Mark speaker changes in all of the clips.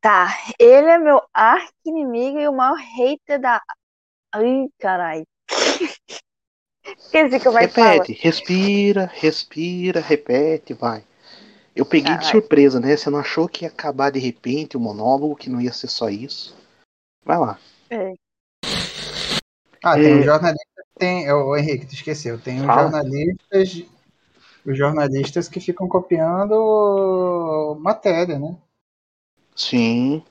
Speaker 1: Tá, ele é meu arqui-inimigo e o maior hater da. Ai, caralho. Esqueci como é que fala.
Speaker 2: Repete, respira, respira, repete, vai. Eu peguei de
Speaker 1: Caralho.
Speaker 2: surpresa, né? Você não achou que ia acabar de repente o monólogo, que não ia ser só isso? Vai lá.
Speaker 1: É.
Speaker 3: Ah, tem
Speaker 2: É.
Speaker 3: um jornalista, tem. Ô, Henrique, tu esqueceu. Tem jornalistas. Os jornalistas que ficam copiando matéria, né?
Speaker 2: Sim.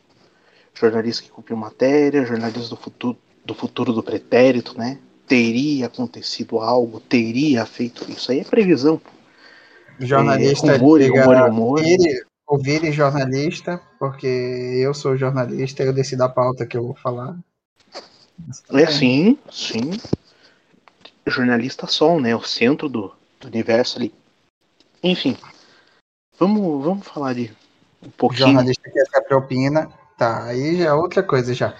Speaker 2: Jornalista que copiou matéria, jornalista do futuro, do futuro do pretérito, né? Teria acontecido algo, teria feito isso. Aí é previsão.
Speaker 3: Jornalista
Speaker 2: rumor,
Speaker 3: diga,
Speaker 2: rumor, rumor.
Speaker 3: vire, ou vire jornalista, porque eu sou jornalista eu decido a pauta que eu vou falar.
Speaker 2: É sim, sim. Jornalista Sol, né? O centro do, do universo ali. Enfim. Vamos, vamos falar de um pouquinho.
Speaker 3: Jornalista que essa propina. Tá, aí já é outra coisa já.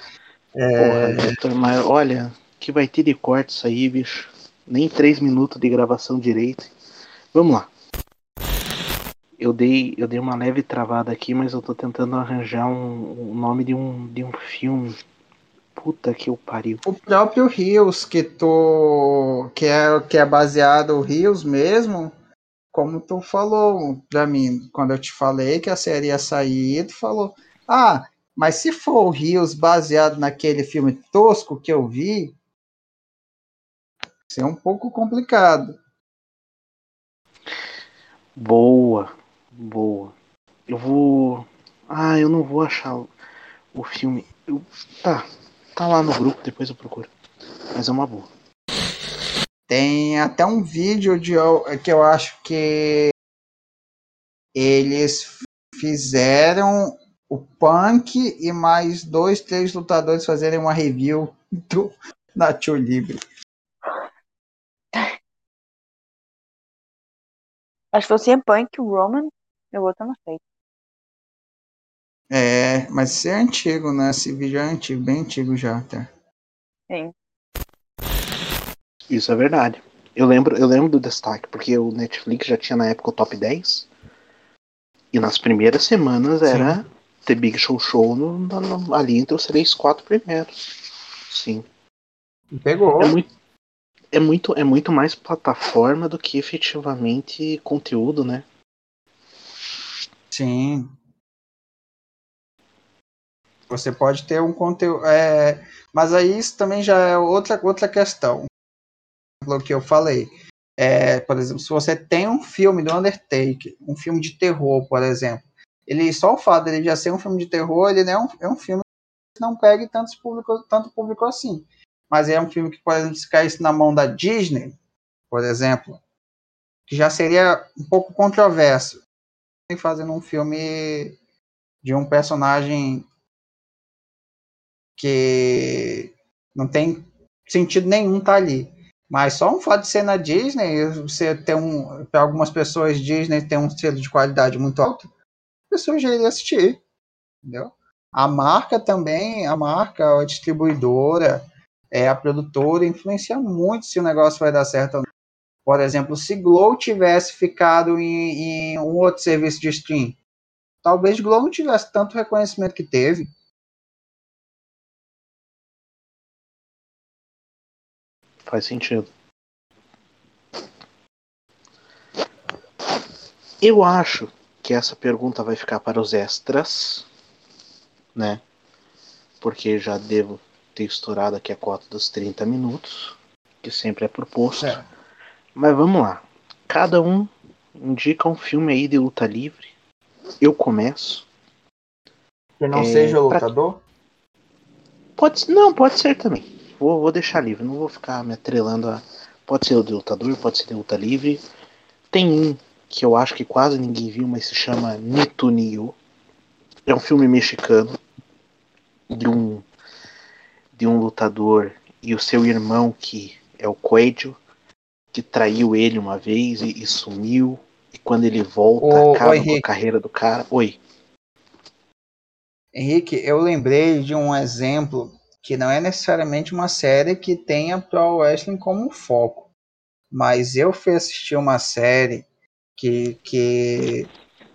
Speaker 2: Porra, Vitor, mas olha, que vai ter de corte isso aí, bicho. Nem três minutos de gravação direito. Vamos lá. Eu dei, eu dei uma leve travada aqui, mas eu tô tentando arranjar um, um nome de um, de um filme. Puta que eu pariu.
Speaker 3: O próprio Rios, que tu. que é, que é baseado o Rios mesmo, como tu falou pra mim, quando eu te falei que a série ia sair, tu falou, ah, mas se for o Rios baseado naquele filme tosco que eu vi, isso é um pouco complicado.
Speaker 2: Boa, boa. Eu vou. Ah, eu não vou achar o, o filme. Eu- Tá, tá lá no grupo, depois eu procuro. Mas é uma boa.
Speaker 3: Tem até um vídeo de que eu acho que eles fizeram o Punk e mais dois, três lutadores fazerem uma review do Nacho Libre.
Speaker 1: Acho que foi o CM Punk, o Roman, eu vou estar na frente.
Speaker 3: É, mas isso é antigo, né? Esse vídeo é antigo, bem antigo já até.
Speaker 1: Sim.
Speaker 2: Isso é verdade. Eu lembro, eu lembro do destaque, porque o Netflix já tinha na época o top 10. E nas primeiras semanas era The Big Show Show no- no- ali entre os três, quatro primeiros. Sim.
Speaker 3: Pegou.
Speaker 2: É muito, é muito, é muito mais plataforma do que efetivamente conteúdo, né?
Speaker 3: Sim. Você pode ter um conteúdo. É, mas aí isso também já é outra, outra questão. O que eu falei. É, por exemplo, se você tem um filme do Undertaker, um filme de terror, por exemplo, ele só o fato dele já ser um filme de terror, ele não é um, é um filme que não pegue público, tanto público assim. Mas é um filme que, por exemplo, se caísse na mão da Disney, por exemplo, que já seria um pouco controverso fazendo um filme de um personagem que não tem sentido nenhum tá ali. Mas só um fato de ser na Disney, você ter um. Para algumas pessoas, Disney tem um selo de qualidade muito alto, a pessoa já iria assistir. Entendeu? A marca também, a marca, a distribuidora, é, a produtora, influencia muito se o negócio vai dar certo ou não. Por exemplo, se Glow tivesse ficado em, em um outro serviço de stream, talvez Glow não tivesse tanto reconhecimento que teve.
Speaker 2: Faz sentido. Eu acho que essa pergunta vai ficar para os extras, né? Porque já devo ter estourado aqui a cota dos 30 minutos, que sempre é proposto.
Speaker 3: É.
Speaker 2: Mas vamos lá. Cada um indica um filme aí de luta livre. Eu começo.
Speaker 3: Que não
Speaker 2: É,
Speaker 3: seja
Speaker 2: pra-
Speaker 3: lutador?
Speaker 2: Pode ser- não, pode ser também. Vou, vou deixar livre, não vou ficar me atrelando a. Pode ser o de lutador, pode ser de luta livre. Tem um que eu acho que quase ninguém viu, mas se chama Nito Nio. É um filme mexicano de um de um lutador e o seu irmão que é o Coelho, que traiu ele uma vez e, e sumiu. E quando ele volta, acaba com a carreira do cara. Oi.
Speaker 3: Henrique, eu lembrei de um exemplo que não é necessariamente uma série que tenha Pro Wrestling como foco. Mas eu fui assistir uma série que, que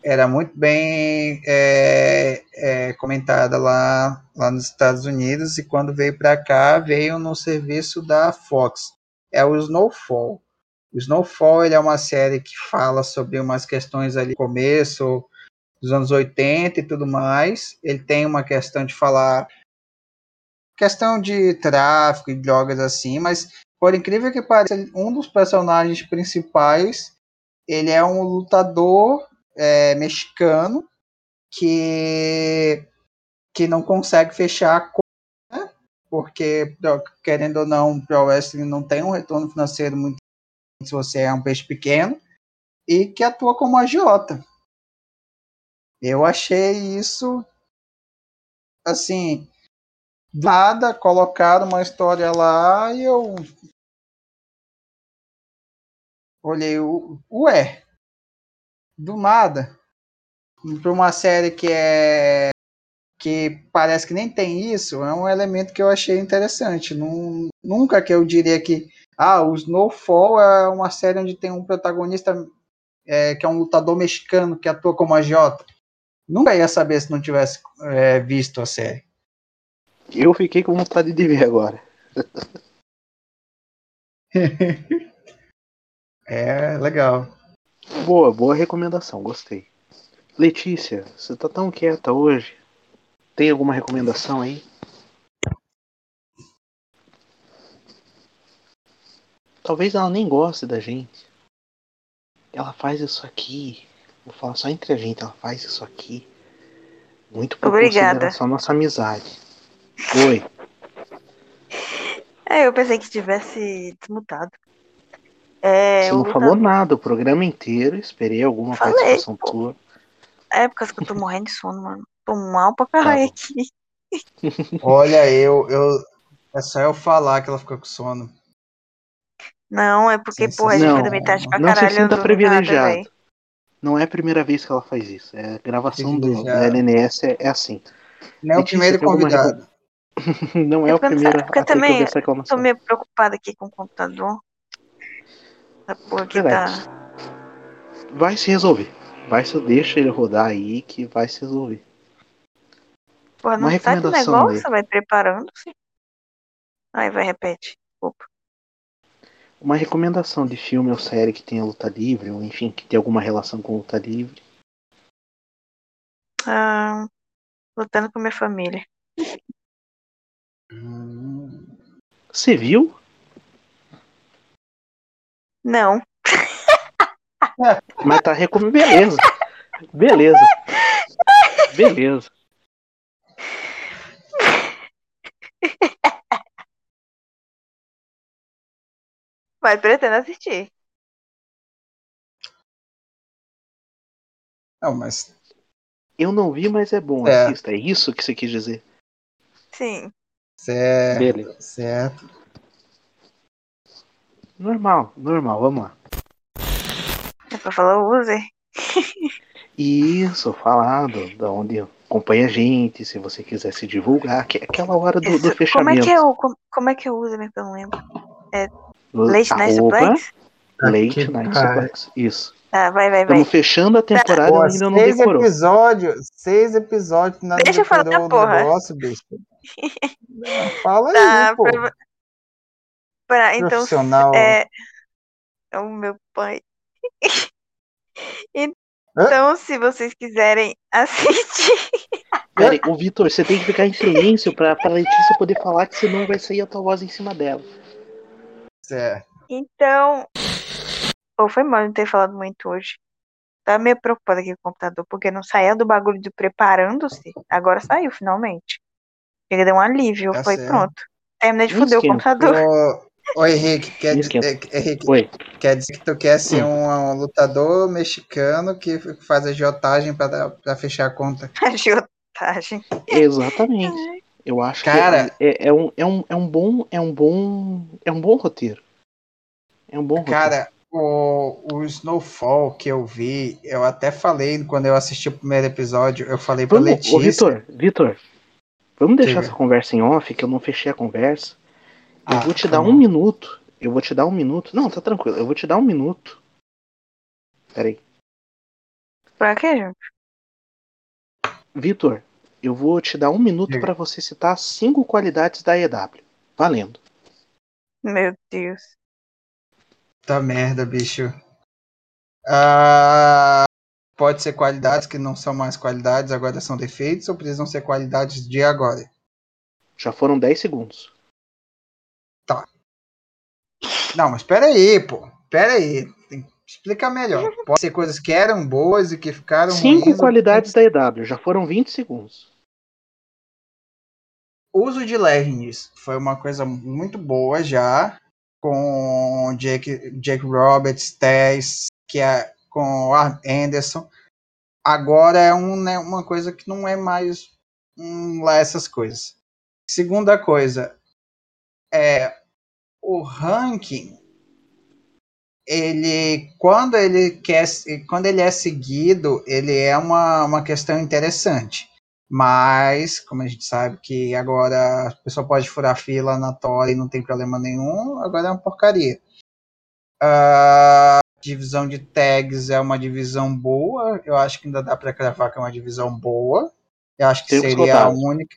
Speaker 3: era muito bem é, é, comentada lá, lá nos Estados Unidos e quando veio para cá veio no serviço da Fox. É o Snowfall. O Snowfall ele é uma série que fala sobre umas questões ali começo dos anos 80 e tudo mais. Ele tem uma questão de falar questão de tráfico e drogas assim, mas por incrível que pareça, um dos personagens principais ele é um lutador é, mexicano que que não consegue fechar a conta, né? porque querendo ou não, o Pro Wrestling não tem um retorno financeiro muito se você é um peixe pequeno e que atua como agiota. Eu achei isso assim, nada, colocaram uma história lá e eu olhei o ué, do nada, para uma série que é que parece que nem tem isso, é um elemento que eu achei interessante. Num, nunca que eu diria que ah, o Snowfall é uma série onde tem um protagonista é, que é um lutador mexicano que atua como agiota. Nunca ia saber se não tivesse é, visto a série.
Speaker 2: Eu fiquei com vontade de ver agora.
Speaker 3: é, legal.
Speaker 2: Boa, boa recomendação, gostei. Letícia, você tá tão quieta hoje. Tem alguma recomendação aí? Talvez ela nem goste da gente. Ela faz isso aqui. Vou falar só entre a gente, ela faz isso aqui. Muito por
Speaker 1: Obrigada.
Speaker 2: consideração nossa amizade. Oi.
Speaker 1: É, eu pensei que tivesse desmutado. É,
Speaker 2: Você não falou nada o programa inteiro, esperei alguma
Speaker 1: Falei,
Speaker 2: participação
Speaker 1: pô.
Speaker 2: tua.
Speaker 1: É por causa que eu tô morrendo de sono, mano. Tô mal pra caralho
Speaker 2: bom.
Speaker 1: aqui.
Speaker 3: Olha, eu, eu. É só eu falar que ela fica com sono.
Speaker 1: Não, é porque,
Speaker 3: Sim,
Speaker 1: porra, a gente foi dormir tarde pra
Speaker 2: Não se
Speaker 1: caralho. eu
Speaker 2: sinta
Speaker 1: não
Speaker 2: privilegiado.
Speaker 1: Nada.
Speaker 2: Não é a primeira vez que ela faz isso. É a gravação do, da LNS é, é assim.
Speaker 3: Não é o primeiro
Speaker 2: tem alguma
Speaker 3: convidado.
Speaker 2: Não é, o
Speaker 1: eu
Speaker 2: primeiro
Speaker 1: porque
Speaker 2: que
Speaker 1: também
Speaker 2: reclamação.
Speaker 1: meio preocupada aqui com o computador. Essa porra aqui tá.
Speaker 2: Vai se resolver. Vai se deixa ele rodar aí que vai se resolver.
Speaker 1: Porra, não
Speaker 2: Uma
Speaker 1: sai do
Speaker 2: recomendação
Speaker 1: negócio, vai preparando-se. Aí vai, repete. Desculpa.
Speaker 2: Uma recomendação de filme ou série que tenha luta livre, ou enfim, que tenha alguma relação com luta livre.
Speaker 1: Ah, lutando com minha família.
Speaker 2: Você viu?
Speaker 1: Não.
Speaker 2: Mas tá recomendando. Beleza. Beleza. Beleza.
Speaker 1: Mas pretendo assistir.
Speaker 3: Não, mas.
Speaker 2: Eu não vi, mas é bom.
Speaker 3: É.
Speaker 2: Assista. É isso que você quis dizer.
Speaker 1: Sim.
Speaker 3: Certo.
Speaker 2: Beleza.
Speaker 3: Certo.
Speaker 2: Normal, normal. Vamos lá.
Speaker 1: É pra falar o user.
Speaker 2: Isso, falado, da onde acompanha a gente, se você quiser se divulgar, que é aquela hora do, do
Speaker 1: Isso. Como é
Speaker 2: fechamento.
Speaker 1: que é o. Como, como é que eu uso, mesmo que eu não lembro?
Speaker 2: L-
Speaker 1: Late Night Suplex?
Speaker 2: Late Night
Speaker 3: pariu.
Speaker 2: Suplex. Isso.
Speaker 1: Ah, vai, vai, vai.
Speaker 2: Estamos fechando a temporada
Speaker 3: Pô,
Speaker 2: e ainda não
Speaker 3: seis
Speaker 2: decorou.
Speaker 3: episódios. Seis episódios. Nada
Speaker 1: Deixa eu falar da
Speaker 3: o
Speaker 1: porra.
Speaker 3: negócio, bicho. Fala
Speaker 1: Tá,
Speaker 3: aí, pô.
Speaker 1: pra- pra- então,
Speaker 3: Profissional.
Speaker 1: é, é o meu pai. Então, se vocês quiserem assistir.
Speaker 2: Pera aí, ô Vitor, você tem que ficar em silêncio pra, pra Letícia poder falar, que senão vai sair a tua voz em cima dela.
Speaker 3: Certo.
Speaker 1: Então. Ou foi mal não ter falado muito hoje. Tava meio preocupada aqui com o computador, porque não saía do bagulho de preparando-se. Agora saiu, finalmente. Chega, deu um alívio.
Speaker 3: Tá
Speaker 1: foi
Speaker 3: certo.
Speaker 1: pronto. Terminei de foder o computador.
Speaker 3: Ô, ô Henrique, quer, é, Henrique,
Speaker 2: Oi.
Speaker 3: quer dizer que tu quer ser
Speaker 2: Hum.
Speaker 3: um, um lutador mexicano que faz agiotagem pra, pra fechar a conta.
Speaker 1: Agiotagem.
Speaker 2: Exatamente. Eu acho
Speaker 3: Cara-
Speaker 2: que é, é, um, é, um, é um bom. É um bom. É um bom roteiro. É um bom roteiro.
Speaker 3: Cara, o, o Snowfall que eu vi, eu até falei quando eu assisti o primeiro episódio, eu falei pra
Speaker 2: Vamos,
Speaker 3: Letícia.
Speaker 2: ô Vitor, Vitor, vamos deixar
Speaker 3: Diga.
Speaker 2: essa conversa em off, que eu não fechei a conversa. Eu
Speaker 3: Ah,
Speaker 2: vou te
Speaker 3: tá
Speaker 2: dar um minuto. Eu vou te dar um minuto. Não, tá tranquilo. Eu vou te dar um minuto. Peraí.
Speaker 1: Pra quê, gente?
Speaker 2: Vitor, eu vou te dar um minuto para você citar cinco qualidades da EW. Valendo.
Speaker 1: Meu Deus.
Speaker 3: Tá merda, bicho. Ah, pode ser qualidades que não são mais qualidades, agora são defeitos, ou precisam ser qualidades de agora?
Speaker 2: Já foram 10 segundos.
Speaker 3: Não, mas pera aí, pô. Pera aí. Tem que explicar melhor. Pode ser coisas que eram boas e que ficaram
Speaker 2: Cinco
Speaker 3: ruins. ou
Speaker 2: qualidades da EW. Já foram 20 segundos.
Speaker 3: O uso de Legends foi uma coisa muito boa já, com Jake, Jake Roberts, Tess, que é com o Anderson. Agora é um, né, uma coisa que não é mais um, lá essas coisas. Segunda coisa, é o ranking. Ele, quando ele quer, quando ele é seguido, ele é uma, uma questão interessante. Mas, como a gente sabe que agora a pessoa pode furar fila na Tora e não tem problema nenhum, agora é uma porcaria. A divisão de tags é uma divisão boa. Eu acho que ainda dá para cravar que é uma divisão boa. Eu acho que seria a única.